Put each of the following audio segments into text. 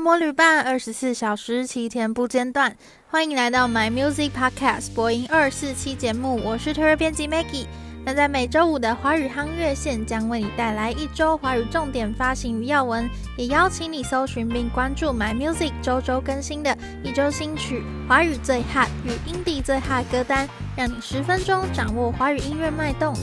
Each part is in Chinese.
魔旅伴，二十四小时，七天不间断。欢迎来到 My Music Podcast 播音二四七节目，我是特约编辑 Maggie。那在每周五的华语夯乐线将为你带来一周华语重点发行与要闻，也邀请你搜寻并关注 My Music 周周更新的一周新曲、华语最 hot 与 indie 最 hot 歌单，让你十分钟掌握华语音乐脉动。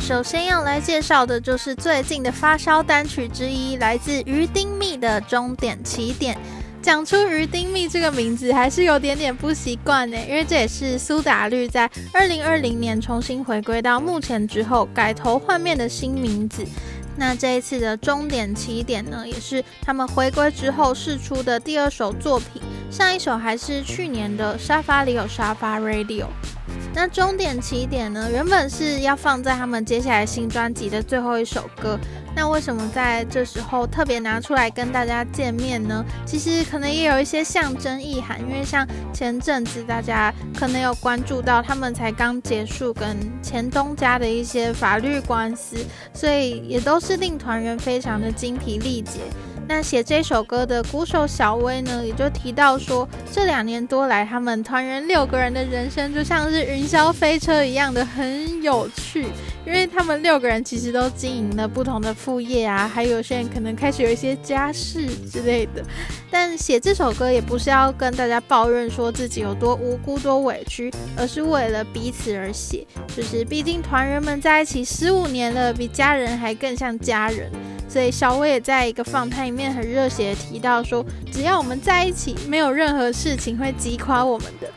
首先要来介绍的就是最近的发烧单曲之一，来自于丁密的《终点起点》。讲出于丁密这个名字还是有点点不习惯呢，因为这也是苏打绿在二零二零年重新回归到目前之后改头换面的新名字。那这一次的《终点起点》呢，也是他们回归之后试出的第二首作品，上一首还是去年的《沙发里有沙发 Radio》。那终点起点呢，原本是要放在他们接下来新专辑的最后一首歌。那为什么在这时候特别拿出来跟大家见面呢？其实可能也有一些象征意涵，因为像前阵子大家可能有关注到，他们才刚结束跟前东家的一些法律官司，所以也都是令团员非常的精疲力竭。那写这首歌的鼓手小威呢，也就提到说，这两年多来，他们团员六个人的人生就像是云霄飞车一样的很有趣，因为他们六个人其实都经营了不同的副业啊，还有些人可能开始有一些家事之类的。但写这首歌也不是要跟大家抱怨说自己有多无辜、多委屈，而是为了彼此而写。就是毕竟团员们在一起十五年了，比家人还更像家人。所以小威也在一个访谈里面很热血的提到说，只要我们在一起，没有任何事情会击垮我们的。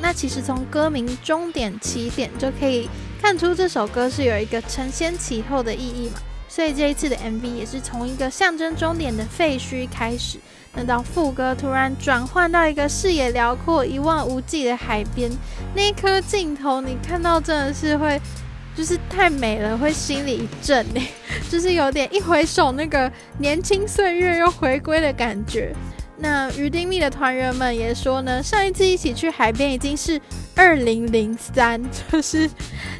那其实从歌名《终点起点》就可以看出这首歌是有一个承先启后的意义嘛。所以这一次的 MV 也是从一个象征终点的废墟开始，那到副歌突然转换到一个视野辽阔、一望无际的海边，那一颗镜头你看到真的是会。就是太美了，会心里一震呢，就是有点一回首，那个年轻岁月又回归的感觉。那于丁糸的团员们也说呢，上一次一起去海边已经是二零零三，就是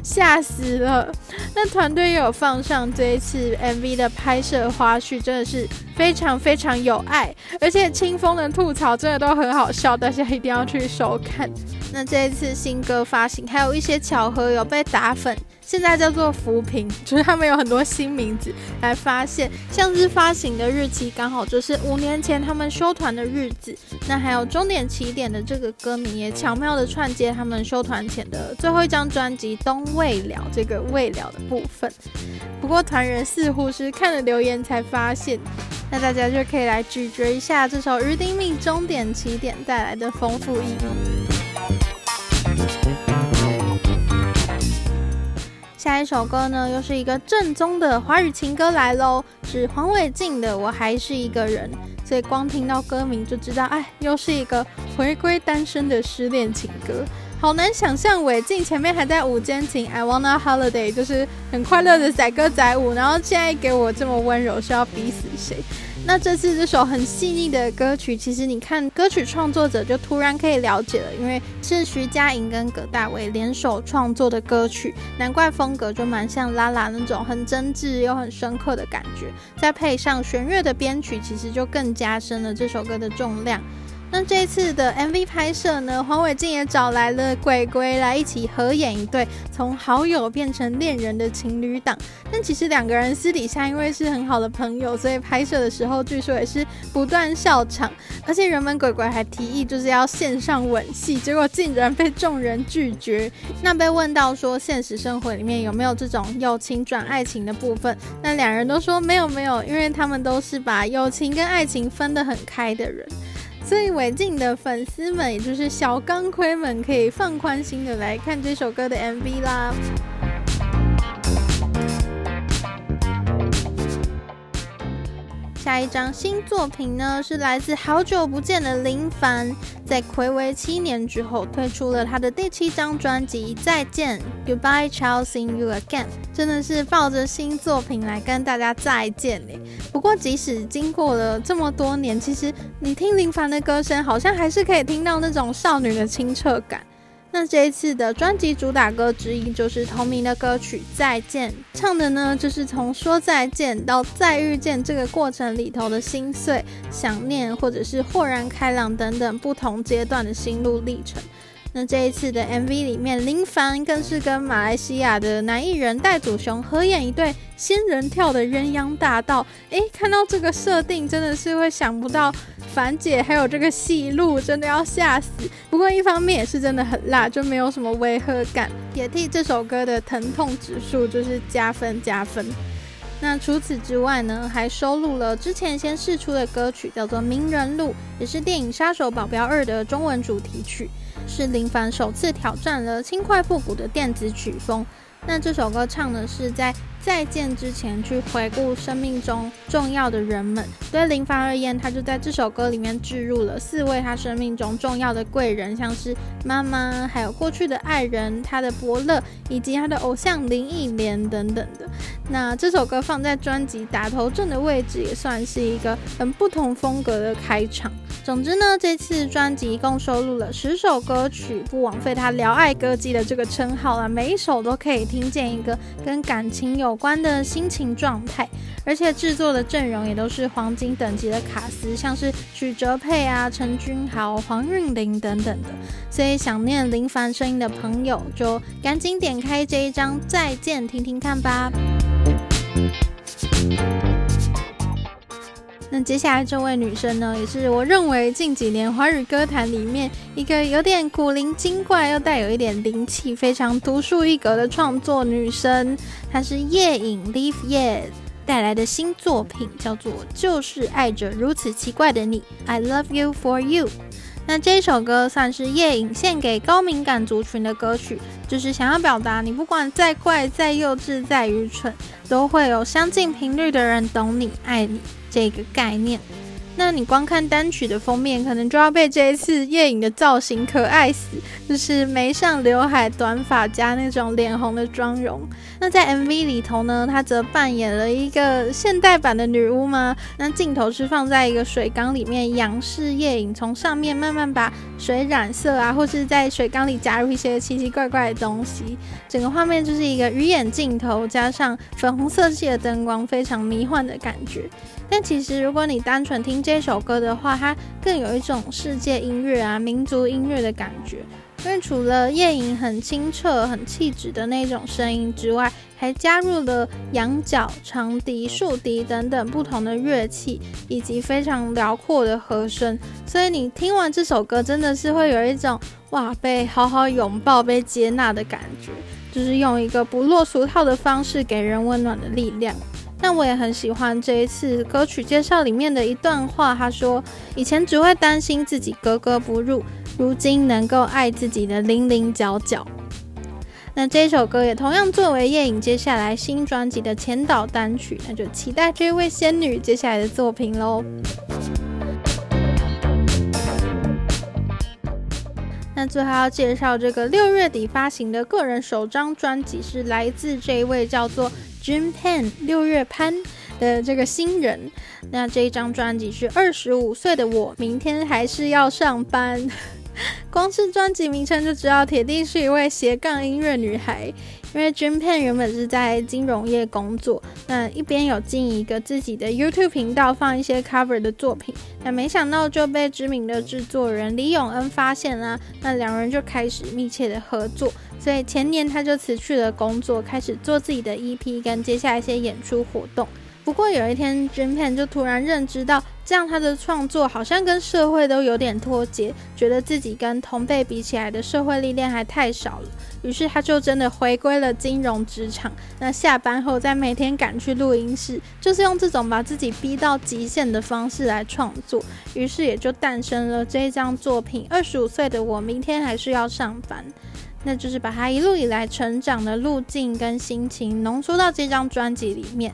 吓死了。那团队又有放上这一次 MV 的拍摄花絮，真的是非常非常有爱，而且清风的吐槽真的都很好笑，大家一定要去收看。那这一次新歌发行，还有一些巧合有被打粉。现在叫做扶贫，就是他们有很多新名字来发现，像是发行的日期刚好就是五年前他们休团的日子，那还有终点起点的这个歌名也巧妙的串接他们休团前的最后一张专辑《冬未了》这个未了的部分。不过团员似乎是看了留言才发现，那大家就可以来咀嚼一下这首鱼丁糸终点起点带来的丰富意义。下一首歌呢，又是一个正宗的华语情歌来喽，是黄伟晋的《我还是一个人》。所以光听到歌名就知道，哎，又是一个回归单身的失恋情歌。好难想象伟晋前面还在五间情，I wanna holiday，就是很快乐的载歌载舞，然后现在给我这么温柔，是要逼死谁？那这次这首很细腻的歌曲，其实你看歌曲创作者就突然可以了解了，因为是徐佳莹跟葛大为联手创作的歌曲，难怪风格就蛮像拉拉那种很真挚又很深刻的感觉，再配上弦乐的编曲，其实就更加深了这首歌的重量。那这次的 MV 拍摄呢，黄伟晋也找来了鬼鬼来一起合演一对从好友变成恋人的情侣档。但其实两个人私底下因为是很好的朋友，所以拍摄的时候据说也是不断笑场。而且原本鬼鬼还提议就是要线上吻戏，结果竟然被众人拒绝。那被问到说现实生活里面有没有这种友情转爱情的部分，那两人都说没有没有，因为他们都是把友情跟爱情分得很开的人。所以伟静的粉丝们，也就是小钢盔们，可以放宽心的来看这首歌的 MV 啦。下一张新作品呢，是来自好久不见的林凡，在睽违七年之后推出了他的第七张专辑《再见》，Goodbye, Ciao, See You Again，真的是抱着新作品来跟大家再见呢。不过即使经过了这么多年，其实你听林凡的歌声，好像还是可以听到那种少女的清澈感。那这一次的专辑主打歌之一就是同名的歌曲《再见》，唱的呢就是从说再见到再遇见这个过程里头的心碎、想念，或者是豁然开朗等等不同阶段的心路历程。那这一次的 MV 里面，林凡更是跟马来西亚的男艺人戴祖雄合演一对仙人跳的鸳鸯大道。诶，看到这个设定，真的是会想不到凡姐还有这个戏路，真的要吓死。不过一方面也是真的很辣，就没有什么违和感，也替这首歌的疼痛指数就是加分加分。那除此之外呢，还收录了之前先试出的歌曲，叫做《名人录》，也是电影《杀手保镖二》的中文主题曲。是林凡首次挑战了轻快复古的电子曲风。那这首歌唱的是在再见之前去回顾生命中重要的人们。对林凡而言，他就在这首歌里面置入了四位他生命中重要的贵人，像是妈妈，还有过去的爱人，他的伯乐，以及他的偶像林忆莲等等的。那这首歌放在专辑打头阵的位置，也算是一个很不同风格的开场。总之呢，这次专辑一共收录了十首歌曲，不枉费他聊爱歌姬的这个称号啊！每一首都可以听见一个跟感情有关的心情状态，而且制作的阵容也都是黄金等级的卡司，像是许哲佩啊、陈君豪、黄韵玲等等的。所以想念林凡声音的朋友，就赶紧点开这一张再见，听听看吧。那接下来这位女生呢，也是我认为近几年华语歌坛里面一个有点古灵精怪又带有一点灵气、非常独树一格的创作女生。她是夜影 Live Ye 带来的新作品，叫做《就是爱着如此奇怪的你》，I love you for you。那这首歌算是夜影献给高敏感族群的歌曲，就是想要表达你不管再怪、再幼稚、再愚蠢，都会有相近频率的人懂你、爱你。这个概念，那你光看单曲的封面，可能就要被这一次夜影的造型可爱死，就是眉上刘海、短发加那种脸红的妆容。那在 MV 里头呢，她则扮演了一个现代版的女巫吗？那镜头是放在一个水缸里面，仰视夜影从上面慢慢把水染色啊，或是在水缸里加入一些奇奇怪怪的东西。整个画面就是一个鱼眼镜头加上粉红色系的灯光，非常迷幻的感觉。但其实，如果你单纯听这首歌的话，它更有一种世界音乐啊、民族音乐的感觉。因为除了叶隐很清澈、很气质的那种声音之外，还加入了羊角、长笛、竖笛等等不同的乐器，以及非常辽阔的和声。所以你听完这首歌，真的是会有一种哇，被好好拥抱、被接纳的感觉，就是用一个不落俗套的方式给人温暖的力量。那我也很喜欢这一次歌曲介绍里面的一段话，他说：“以前只会担心自己格格不入，如今能够爱自己的零零角角。”那这首歌也同样作为夜影接下来新专辑的前导单曲，那就期待这位仙女接下来的作品喽。最后要介绍这个六月底发行的个人首张专辑，是来自这一位叫做。Jim Pan 六月潘的这个新人，那这一张专辑是二十五岁的我，明天还是要上班。光是专辑名称就知道，铁定是一位斜杠音乐女孩。因为 Jim Pan 原本是在金融业工作，那一边有进一个自己的 YouTube 频道，放一些 cover 的作品，那没想到就被知名的制作人李永恩发现啦，那两人就开始密切的合作。所以前年他就辞去了工作，开始做自己的 EP 跟接下一些演出活动。不过有一天，Jim Pan 就突然认知到，这样他的创作好像跟社会都有点脱节，觉得自己跟同辈比起来的社会历练还太少了。于是他就真的回归了金融职场。那下班后再每天赶去录音室，就是用这种把自己逼到极限的方式来创作。于是也就诞生了这一张作品。二十五岁的我，明天还是要上班。那就是把他一路以来成长的路径跟心情浓缩到这张专辑里面。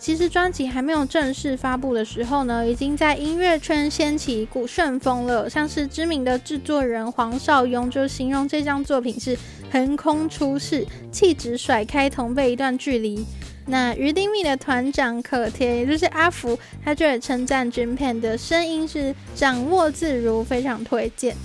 其实专辑还没有正式发布的时候呢，已经在音乐圈掀起一股旋风了。像是知名的制作人黄少雍就形容这张作品是横空出世，气质甩开同辈一段距离。那于丁糸的团长可甜，也就是阿福，他就也称赞 Jim Pan 的声音是掌握自如，非常推荐。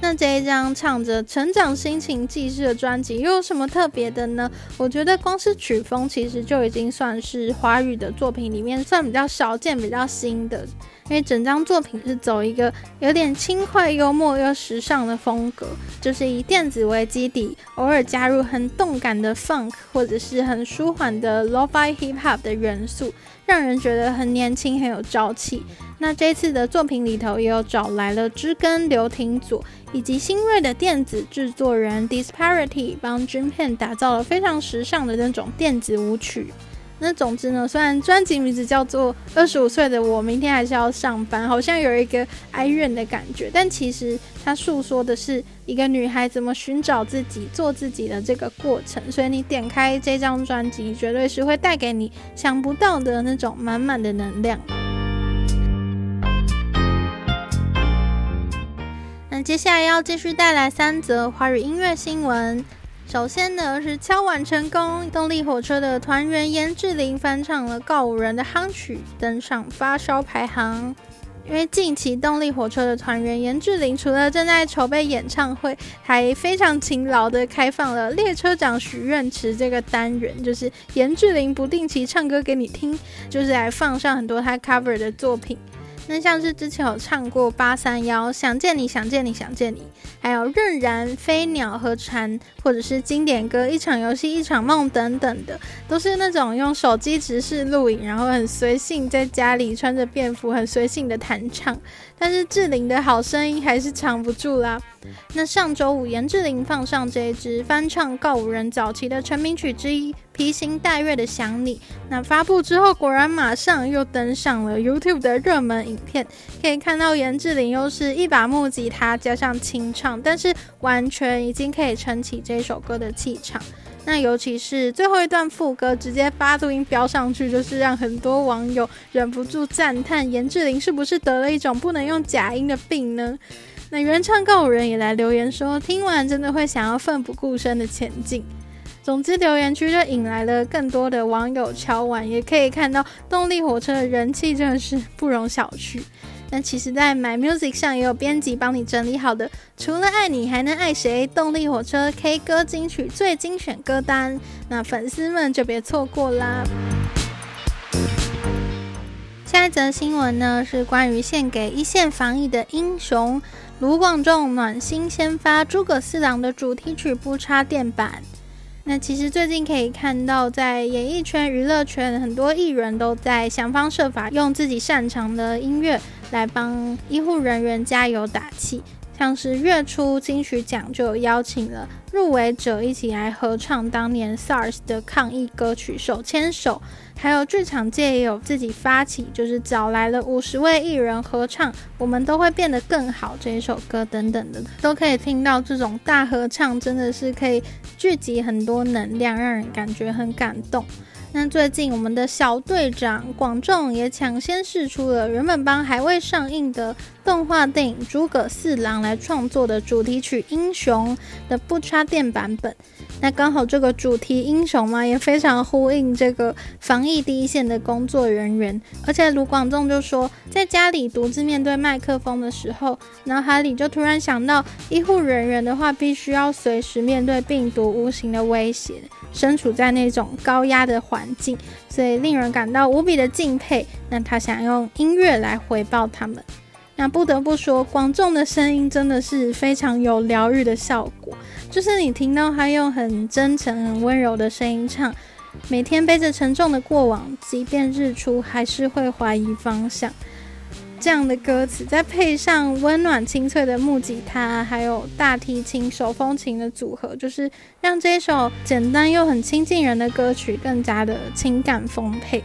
那这一张唱着成长心情记事的专辑又有什么特别的呢？我觉得光是曲风其实就已经算是华语的作品里面算比较少见、比较新的。因为整张作品是走一个有点轻快、幽默又时尚的风格，就是以电子为基底，偶尔加入很动感的 funk 或者是很舒缓的 lo-fi hip hop 的元素，让人觉得很年轻、很有朝气。那这次的作品里头也有找来了知根、刘廷佐以及新锐的电子制作人 Disparity 帮 Dreampan 打造了非常时尚的那种电子舞曲。那总之呢，虽然专辑名字叫做《二十五岁的我明天还是要上班》，好像有一个哀怨的感觉，但其实它诉说的是一个女孩怎么寻找自己、做自己的这个过程。所以你点开这张专辑，绝对是会带给你想不到的那种满满的能量。那接下来要继续带来三则华语音乐新闻。首先呢，是敲碗成功，动力火车的团员颜志玲翻唱了告五人的夯曲，登上发烧排行。因为近期动力火车的团员颜志玲除了正在筹备演唱会，还非常勤劳的开放了列车长许愿池这个单元，就是颜志玲不定期唱歌给你听，就是来放上很多她 cover 的作品。那像是之前有唱过八三夭，想见你想见你想见你，还有任然飞鸟和蝉，或者是经典歌一场游戏一场梦等等的，都是那种用手机直视录影，然后很随性在家里穿着便服很随性的弹唱。但是志玲的好声音还是藏不住啦。那上周五，严志玲放上这一支翻唱告五人早期的成名曲之一《披星戴月的想你》。那发布之后，果然马上又登上了 YouTube 的热门影片。可以看到严志玲又是一把木吉他加上清唱，但是完全已经可以撑起这首歌的气场。那尤其是最后一段副歌，直接八度音飙上去，就是让很多网友忍不住赞叹：严志玲是不是得了一种不能用假音的病呢？那原唱告五人也来留言说，听完真的会想要奋不顾身的前进。总之，留言区就引来了更多的网友敲碗，也可以看到动力火车的人气真的是不容小觑。那其实，在 My Music 上也有编辑帮你整理好的，除了爱你还能爱谁？动力火车 K 歌金曲最精选歌单，那粉丝们就别错过啦。下一则新闻呢，是关于献给一线防疫的英雄卢广仲暖心先发诸葛四郎的主题曲不插电版。那其实最近可以看到，在演艺圈、娱乐圈，很多艺人都在想方设法用自己擅长的音乐来帮医护人员加油打气。像是月初金曲奖就邀请了入围者一起来合唱当年 SARS 的抗疫歌曲《手牵手》，还有剧场界也有自己发起，就是找来了五十位艺人合唱《我们都会变得更好》这一首歌等等的，都可以听到这种大合唱真的是可以聚集很多能量，让人感觉很感动。那最近，我们的小队长广仲也抢先试出了原本帮还未上映的动画电影《诸葛四郎》来创作的主题曲《英雄》的不插电版本。那刚好这个主题英雄嘛，也非常呼应这个防疫第一线的工作人员。而且卢广仲就说，在家里独自面对麦克风的时候，脑海里就突然想到，医护人员的话，必须要随时面对病毒无形的威胁，身处在那种高压的环境，所以令人感到无比的敬佩。那他想用音乐来回报他们。那不得不说，广仲的声音真的是非常有疗愈的效果。就是你听到他用很真诚、很温柔的声音唱，每天背着沉重的过往，即便日出还是会怀疑方向。这样的歌词，再配上温暖清脆的木吉他，还有大提琴、手风琴的组合，就是让这首简单又很亲近人的歌曲更加的情感丰沛。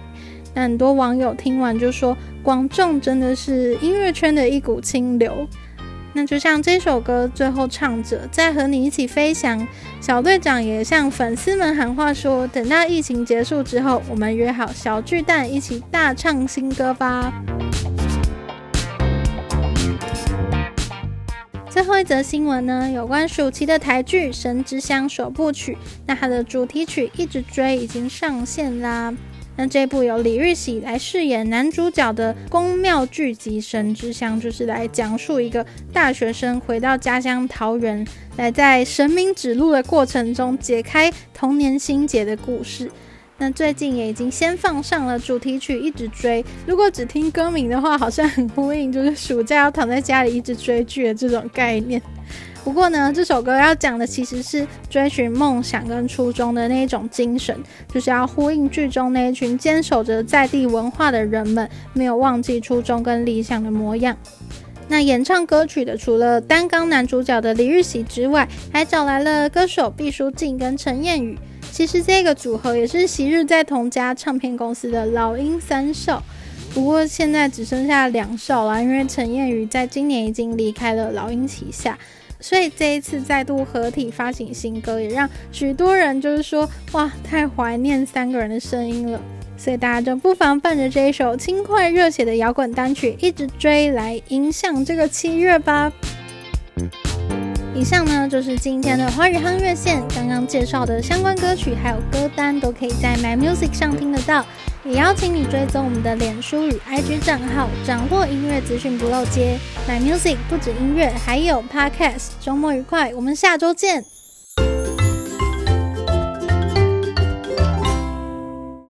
那很多网友听完就说，广仲真的是音乐圈的一股清流。那就像这首歌最后唱着，在和你一起飞翔。小队长也向粉丝们喊话说，等到疫情结束之后，我们约好小巨蛋一起大唱新歌吧。最后一则新闻呢，有关暑期的台剧《神之乡》首部曲，那它的主题曲《一直追》已经上线啦。那这部由李玉玺来饰演男主角的宫庙聚集《神之乡》，就是来讲述一个大学生回到家乡桃园，来在神明指路的过程中解开童年心结的故事。那最近也已经先放上了主题曲《一直追》，如果只听歌名的话，好像很呼应，就是暑假要躺在家里一直追剧的这种概念。不过呢，这首歌要讲的其实是追寻梦想跟初衷的那一种精神，就是要呼应剧中那一群坚守着在地文化的人们，没有忘记初衷跟理想的模样。那演唱歌曲的除了担纲男主角的李玉玺之外，还找来了歌手毕书尽跟陈彦宇。其实这个组合也是昔日在同家唱片公司的老鹰三少，不过现在只剩下两少了，因为陈彦宇在今年已经离开了老鹰旗下。所以这一次再度合体发行新歌，也让许多人就是说，哇，太怀念三个人的声音了。所以大家就不妨伴着这一首轻快热血的摇滚单曲，一直追来迎向这个七月吧。以上呢就是今天的华语夯乐线，刚刚介绍的相关歌曲还有歌单都可以在 My Music 上听得到。也邀请你追踪我们的脸书与 IG 账号，掌握音乐资讯不漏接。My Music 不止音乐，还有 Podcast。周末愉快，我们下周见。